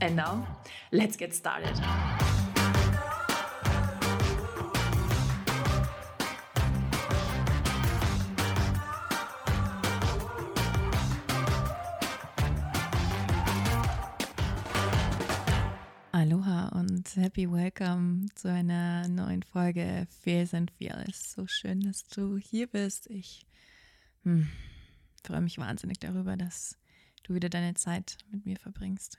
And now, let's get started. Aloha und happy welcome zu einer neuen Folge Fears and Fearless. So schön, dass du hier bist. Ich hm, freue mich wahnsinnig darüber, dass du wieder deine Zeit mit mir verbringst.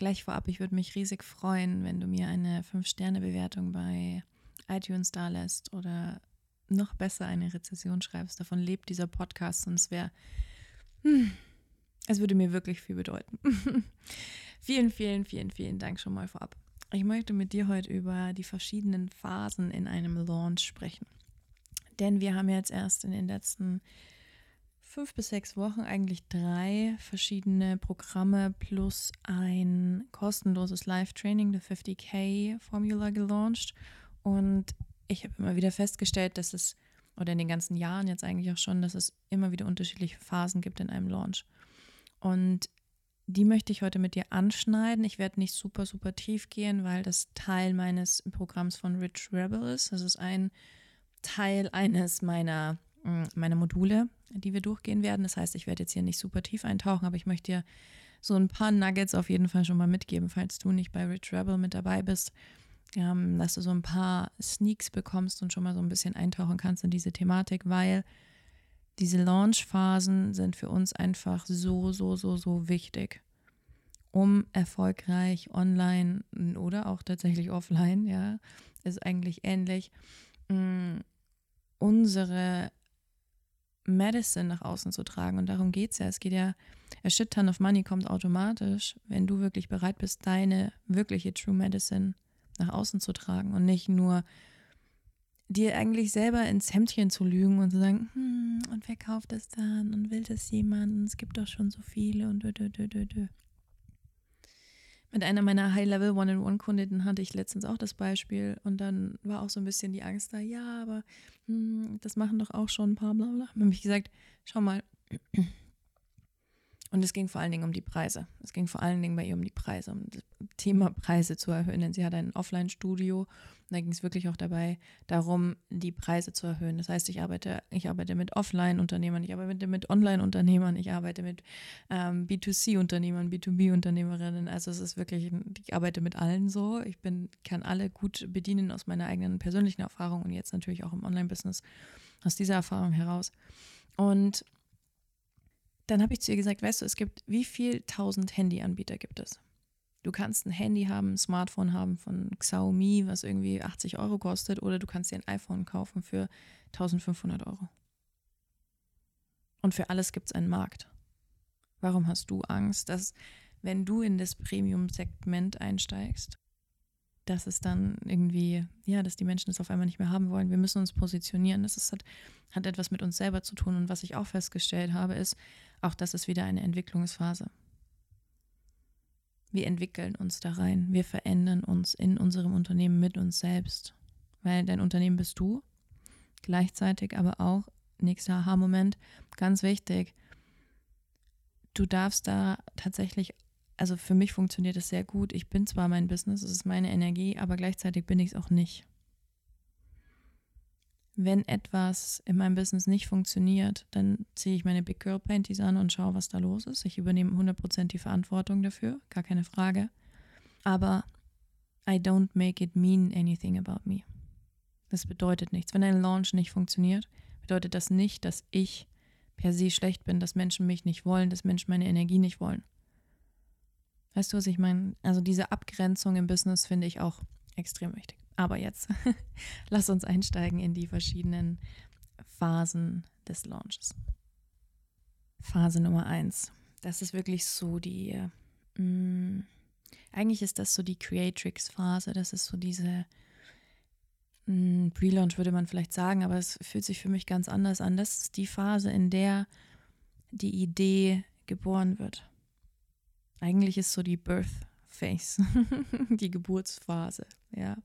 Gleich vorab, ich würde mich riesig freuen, wenn du mir eine 5-Sterne-Bewertung bei iTunes da lässt oder noch besser eine Rezession schreibst. Davon lebt dieser Podcast es wäre, hm, es würde mir wirklich viel bedeuten. vielen, vielen, vielen, vielen Dank schon mal vorab. Ich möchte mit dir heute über die verschiedenen Phasen in einem Launch sprechen. Denn wir haben jetzt erst in den letzten fünf bis sechs Wochen eigentlich drei verschiedene Programme plus ein kostenloses Live-Training, der 50k-Formula gelauncht. Und ich habe immer wieder festgestellt, dass es, oder in den ganzen Jahren jetzt eigentlich auch schon, dass es immer wieder unterschiedliche Phasen gibt in einem Launch. Und die möchte ich heute mit dir anschneiden. Ich werde nicht super, super tief gehen, weil das Teil meines Programms von Rich Rebel ist. Das ist ein Teil eines meiner meine Module, die wir durchgehen werden. Das heißt, ich werde jetzt hier nicht super tief eintauchen, aber ich möchte dir so ein paar Nuggets auf jeden Fall schon mal mitgeben, falls du nicht bei Rich Rebel mit dabei bist, ähm, dass du so ein paar Sneaks bekommst und schon mal so ein bisschen eintauchen kannst in diese Thematik, weil diese Launch-Phasen sind für uns einfach so, so, so, so wichtig, um erfolgreich online oder auch tatsächlich offline, ja, ist eigentlich ähnlich, mm, unsere Medicine nach außen zu tragen. Und darum geht es ja. Es geht ja, a shit ton of money kommt automatisch, wenn du wirklich bereit bist, deine wirkliche True Medicine nach außen zu tragen und nicht nur dir eigentlich selber ins Hemdchen zu lügen und zu sagen, hm, und wer kauft das dann und will das jemand? Es gibt doch schon so viele und dö, dö, dö, dö, dö. Mit einer meiner High-Level One-on-One-Kundinnen hatte ich letztens auch das Beispiel und dann war auch so ein bisschen die Angst da, ja, aber hm, das machen doch auch schon ein paar, bla bla. Dann habe ich gesagt, schau mal, und es ging vor allen Dingen um die Preise. Es ging vor allen Dingen bei ihr um die Preise, um das Thema Preise zu erhöhen. Denn sie hat ein Offline-Studio und da ging es wirklich auch dabei darum, die Preise zu erhöhen. Das heißt, ich arbeite, ich arbeite mit Offline-Unternehmern, ich arbeite mit Online-Unternehmern, ich arbeite mit ähm, B2C-Unternehmern, B2B-Unternehmerinnen. Also es ist wirklich, ich arbeite mit allen so. Ich bin, kann alle gut bedienen aus meiner eigenen persönlichen Erfahrung und jetzt natürlich auch im Online-Business aus dieser Erfahrung heraus. Und dann habe ich zu ihr gesagt, weißt du, es gibt wie viel tausend Handyanbieter gibt es? Du kannst ein Handy haben, ein Smartphone haben von Xiaomi, was irgendwie 80 Euro kostet, oder du kannst dir ein iPhone kaufen für 1500 Euro. Und für alles gibt es einen Markt. Warum hast du Angst, dass wenn du in das Premium-Segment einsteigst, dass es dann irgendwie, ja, dass die Menschen es auf einmal nicht mehr haben wollen. Wir müssen uns positionieren. Das ist, hat, hat etwas mit uns selber zu tun. Und was ich auch festgestellt habe, ist, auch das ist wieder eine Entwicklungsphase. Wir entwickeln uns da rein. Wir verändern uns in unserem Unternehmen mit uns selbst. Weil dein Unternehmen bist du. Gleichzeitig aber auch, nächster Aha-Moment, ganz wichtig, du darfst da tatsächlich also für mich funktioniert es sehr gut. Ich bin zwar mein Business, es ist meine Energie, aber gleichzeitig bin ich es auch nicht. Wenn etwas in meinem Business nicht funktioniert, dann ziehe ich meine Big Girl Panties an und schaue, was da los ist. Ich übernehme 100% die Verantwortung dafür, gar keine Frage. Aber I don't make it mean anything about me. Das bedeutet nichts. Wenn ein Launch nicht funktioniert, bedeutet das nicht, dass ich per se schlecht bin, dass Menschen mich nicht wollen, dass Menschen meine Energie nicht wollen. Weißt du, was ich meine? Also diese Abgrenzung im Business finde ich auch extrem wichtig. Aber jetzt lass uns einsteigen in die verschiedenen Phasen des Launches. Phase Nummer eins. Das ist wirklich so die, mh, mm, Eigentlich ist das so die Creatrix-Phase. Das ist so diese hm, Pre-Launch, würde man vielleicht sagen, aber es fühlt sich für mich ganz anders an. Das ist die Phase, in der die Idee geboren wird. Eigentlich ist so die Birth Phase, die Geburtsphase, ja.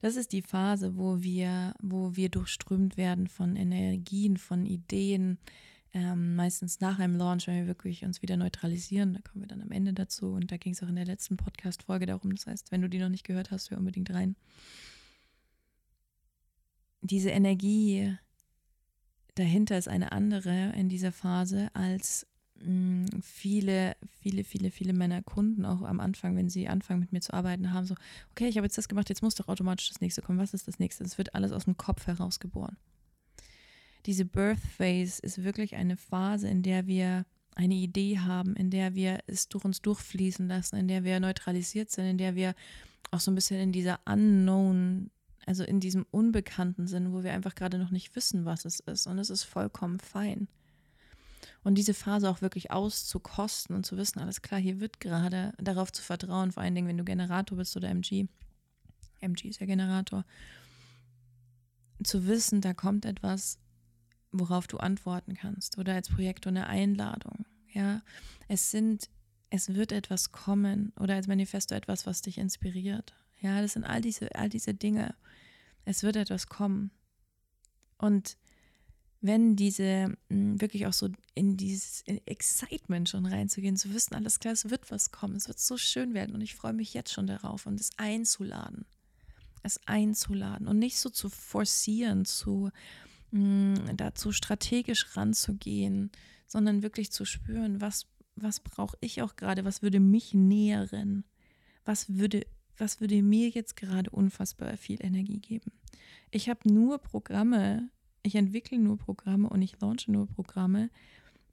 Das ist die Phase, wo wir, wo wir durchströmt werden von Energien, von Ideen, ähm, meistens nach einem Launch, wenn wir wirklich uns wieder neutralisieren. Da kommen wir dann am Ende dazu. Und da ging es auch in der letzten Podcast-Folge darum. Das heißt, wenn du die noch nicht gehört hast, hör unbedingt rein. Diese Energie dahinter ist eine andere in dieser Phase als viele, viele, viele, viele Männer Kunden auch am Anfang, wenn sie anfangen mit mir zu arbeiten, haben so, okay, ich habe jetzt das gemacht, jetzt muss doch automatisch das nächste kommen. Was ist das nächste? Es wird alles aus dem Kopf heraus geboren diese Birth Phase ist wirklich eine Phase, in der wir eine Idee haben, in der wir es durch uns durchfließen lassen, in der wir neutralisiert sind, in der wir auch so ein bisschen in dieser Unknown, also in diesem Unbekannten sind, wo wir einfach gerade noch nicht wissen, was es ist. Und es ist vollkommen fein. Und diese Phase auch wirklich auszukosten und zu wissen, alles klar, hier wird gerade darauf zu vertrauen, vor allen Dingen, wenn du Generator bist oder MG. MG ist ja Generator. Zu wissen, da kommt etwas, worauf du antworten kannst oder als Projektor eine Einladung. Ja, es sind, es wird etwas kommen oder als Manifesto etwas, was dich inspiriert. Ja, das sind all diese, all diese Dinge. Es wird etwas kommen. Und wenn diese hm, wirklich auch so in dieses Excitement schon reinzugehen, zu wissen, alles klar, es wird was kommen, es wird so schön werden und ich freue mich jetzt schon darauf und es einzuladen. Es einzuladen und nicht so zu forcieren, zu mh, dazu strategisch ranzugehen, sondern wirklich zu spüren, was, was brauche ich auch gerade, was würde mich nähren, was würde, was würde mir jetzt gerade unfassbar viel Energie geben. Ich habe nur Programme, ich entwickle nur Programme und ich launche nur Programme,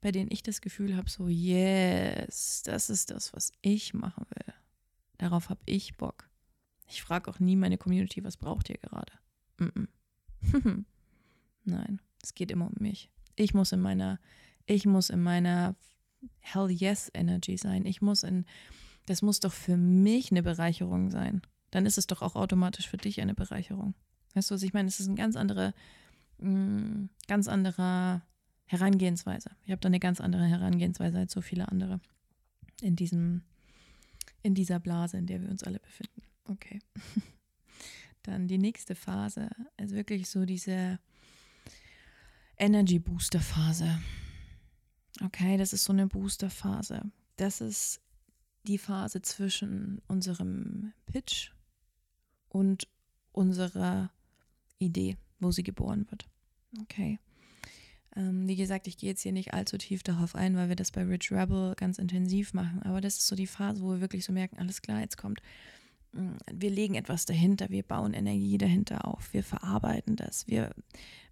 bei denen ich das Gefühl habe, so, yes, das ist das, was ich machen will. Darauf habe ich Bock. Ich frage auch nie meine Community, was braucht ihr gerade? Mm -mm. Nein, es geht immer um mich. Ich muss in meiner, ich muss in meiner Hell yes Energy sein. Ich muss in, das muss doch für mich eine Bereicherung sein. Dann ist es doch auch automatisch für dich eine Bereicherung. Weißt du, was ich meine? Es ist eine ganz andere, mm, ganz andere Herangehensweise. Ich habe da eine ganz andere Herangehensweise als so viele andere in diesem, in dieser Blase, in der wir uns alle befinden. Okay. Dann die nächste Phase ist wirklich so diese Energy Booster Phase. Okay, das ist so eine Booster Phase. Das ist die Phase zwischen unserem Pitch und unserer Idee, wo sie geboren wird. Okay. Ähm, wie gesagt, ich gehe jetzt hier nicht allzu tief darauf ein, weil wir das bei Rich Rebel ganz intensiv machen. Aber das ist so die Phase, wo wir wirklich so merken, alles klar, jetzt kommt mm, wir legen etwas dahinter, wir bauen Energie dahinter auf, wir verarbeiten das, wir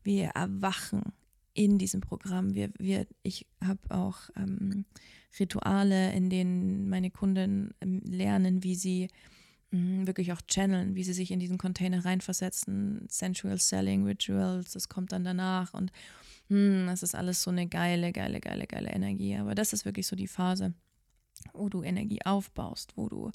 wir erwachen in diesem Programm. Wir, wir, ich habe auch ähm, Rituale, in denen meine Kunden ähm, lernen, wie sie wirklich auch channeln, wie sie sich in diesen Container reinversetzen. Sensual Selling Rituals, das kommt dann danach und mh, hm, das ist alles so eine geile, geile, geile, geile Energie. Aber das ist wirklich so die Phase, wo du Energie aufbaust, wo du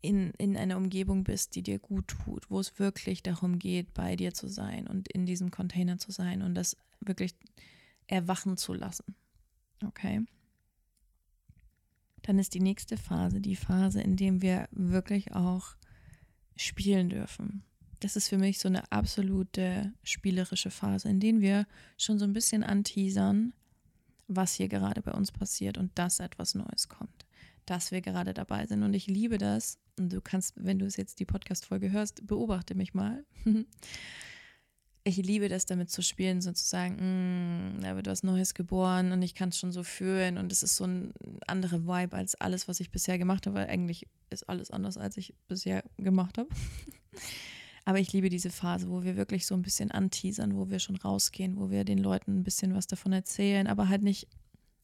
in, in einer Umgebung bist, die dir gut tut, wo es wirklich darum geht, bei dir zu sein und in diesem Container zu sein und das wirklich erwachen zu lassen. Okay? Dann ist die nächste Phase die Phase, in der wir wirklich auch spielen dürfen. Das ist für mich so eine absolute spielerische Phase, in der wir schon so ein bisschen anteasern, was hier gerade bei uns passiert und dass etwas Neues kommt dass wir gerade dabei sind. Und ich liebe das. Und du kannst, wenn du es jetzt die Podcast-Folge hörst, beobachte mich mal. ich liebe das, damit zu spielen, sozusagen, mm, da wird was Neues geboren und ich kann es schon so fühlen. Und es ist so ein anderer Vibe als alles, was ich bisher gemacht habe. Weil eigentlich ist alles anders, als ich bisher gemacht habe. Aber ich liebe diese Phase, wo wir wirklich so ein bisschen anteasern, wo wir schon rausgehen, wo wir den Leuten ein bisschen was davon erzählen, aber halt nicht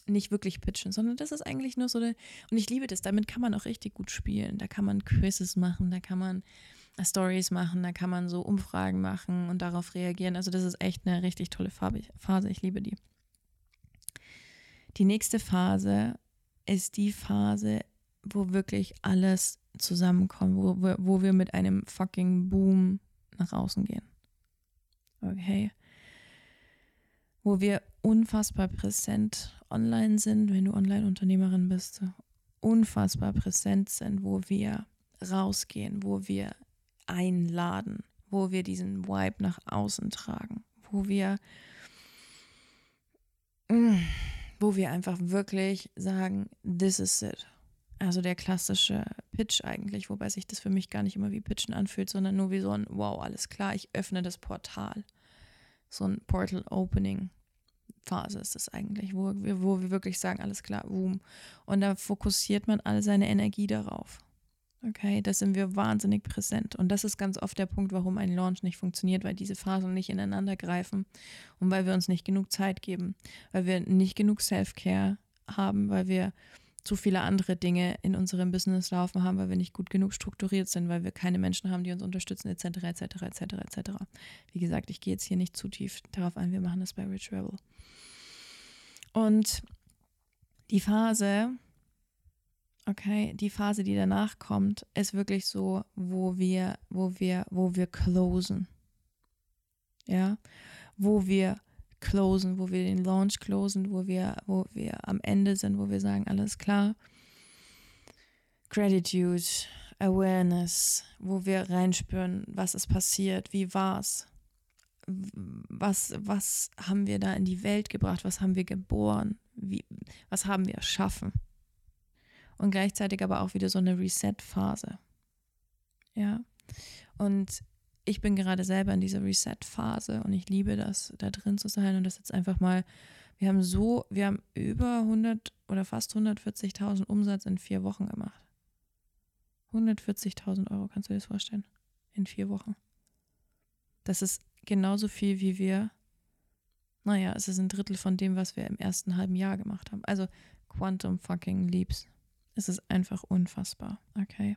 nicht wirklich pitchen, sondern das ist eigentlich nur so eine, und ich liebe das, damit kann man auch richtig gut spielen. Da kann man Quizzes machen, da kann man Stories machen, da kann man so Umfragen machen und darauf reagieren. Also das ist echt eine richtig tolle Phase. Ich liebe die. Die nächste Phase ist die Phase, wo wirklich alles zusammenkommt, wo wir, wo wir mit einem fucking Boom nach außen gehen. Okay. Wo wir unfassbar präsent online sind, wenn du Online-Unternehmerin bist, unfassbar präsent sind, wo wir rausgehen, wo wir einladen, wo wir diesen Vibe nach außen tragen, wo wir, mm, wo wir einfach wirklich sagen, this is it. Also der klassische Pitch eigentlich, wobei sich das für mich gar nicht immer wie Pitchen anfühlt, sondern nur wie so ein, wow, alles klar, ich öffne das Portal. So ein Portal Opening Phase ist es eigentlich, wo wir, wo wir wirklich sagen, alles klar, boom. Und da fokussiert man all seine Energie darauf. Okay, da sind wir wahnsinnig präsent. Und das ist ganz oft der Punkt, warum ein Launch nicht funktioniert, weil diese Phasen nicht ineinander greifen und weil wir uns nicht genug Zeit geben, weil wir nicht genug Self-Care haben, weil wir zu viele andere Dinge in unserem Business laufen haben, weil wir nicht gut genug strukturiert sind, weil wir keine Menschen haben, die uns unterstützen, etc., etc., etc., etc. Wie gesagt, ich gehe jetzt hier nicht zu tief darauf ein, wir machen das bei Rich Rebel. Und die Phase, okay, die Phase, die danach kommt, ist wirklich so, wo wir, wo wir, wo wir closen. Ja, wo wir closen, wo wir den Launch closen, wo wir, wo wir am Ende sind, wo wir sagen, alles klar. Gratitude, Awareness, wo wir reinspüren, was ist passiert, wie war's, was, was haben wir da in die Welt gebracht, was haben wir geboren, wie, was haben wir erschaffen. Und gleichzeitig aber auch wieder so eine Reset-Phase. Ja. Und ich bin gerade selber in dieser Reset-Phase und ich liebe das, da drin zu sein und das jetzt einfach mal, wir haben so, wir haben über 100 oder fast 140.000 Umsatz in vier Wochen gemacht. 140.000 Euro, kannst du dir das vorstellen? In vier Wochen. Das ist genauso viel, wie wir, naja, es ist ein Drittel von dem, was wir im ersten halben Jahr gemacht haben. Also Quantum fucking Leaps. Es ist einfach unfassbar, okay?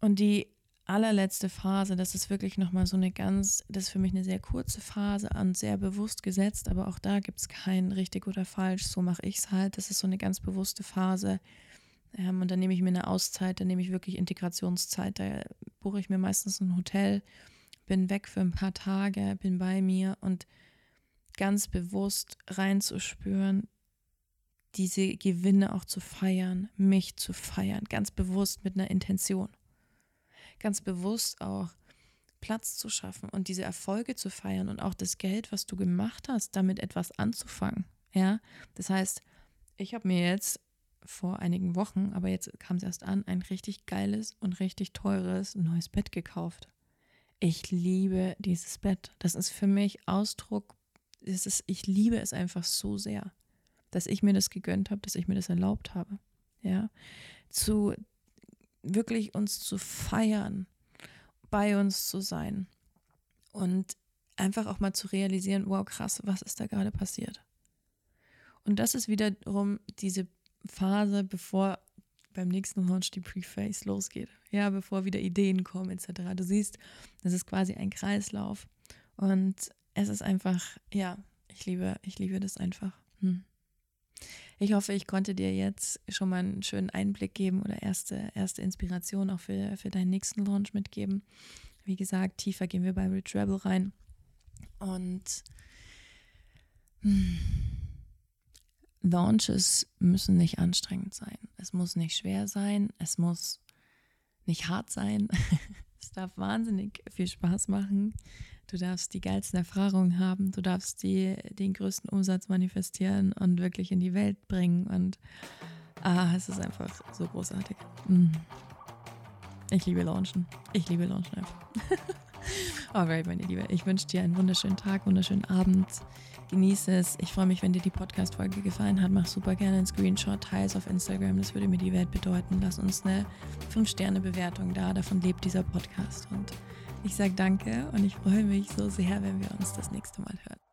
Und die allerletzte Phase, das ist wirklich nochmal so eine ganz, das ist für mich eine sehr kurze Phase und sehr bewusst gesetzt, aber auch da gibt es kein richtig oder falsch, so mache ich es halt. Das ist so eine ganz bewusste Phase. Ähm, und dann nehme ich mir eine Auszeit, dann nehme ich wirklich Integrationszeit. Da buche ich mir meistens ein Hotel, bin weg für ein paar Tage, bin bei mir und ganz bewusst reinzuspüren, diese Gewinne auch zu feiern, mich zu feiern, ganz bewusst mit einer Intention ganz bewusst auch Platz zu schaffen und diese Erfolge zu feiern und auch das Geld, was du gemacht hast, damit etwas anzufangen. Ja, das heißt, ich habe mir jetzt vor einigen Wochen, aber jetzt kam es erst an, ein richtig geiles und richtig teures neues Bett gekauft. Ich liebe dieses Bett. Das ist für mich Ausdruck, es ist, ich liebe es einfach so sehr, dass ich mir das gegönnt habe, dass ich mir das erlaubt habe. Ja, zu wirklich uns zu feiern, bei uns zu sein und einfach auch mal zu realisieren, wow, krass, was ist da gerade passiert? Und das ist wiederum diese Phase, bevor beim nächsten Launch die Preface losgeht. Ja, bevor wieder Ideen kommen etc. Du siehst, das ist quasi ein Kreislauf. Und es ist einfach, ja, ich liebe, ich liebe das einfach. Hm. Ich hoffe, ich konnte dir jetzt schon mal einen schönen Einblick geben oder erste, erste Inspiration auch für, für deinen nächsten Launch mitgeben. Wie gesagt, tiefer gehen wir bei Rebel rein. Und hm, Launches müssen nicht anstrengend sein. Es muss nicht schwer sein. Es muss nicht hart sein. es darf wahnsinnig viel Spaß machen. Du darfst die geilsten Erfahrungen haben, du darfst die, den größten Umsatz manifestieren und wirklich in die Welt bringen. Und ah, es ist einfach so großartig. Mm. Ich liebe Launchen. Ich liebe Launchen einfach. Alright, meine Liebe. Ich wünsche dir einen wunderschönen Tag, wunderschönen Abend. Genieße es. Ich freue mich, wenn dir die Podcast-Folge gefallen hat. Mach super gerne einen Screenshot, teile es auf Instagram. Das würde mir die Welt bedeuten. Lass uns eine 5-Sterne-Bewertung da. Davon lebt dieser Podcast. Und ich sage danke und ich freue mich so sehr, wenn wir uns das nächste Mal hören.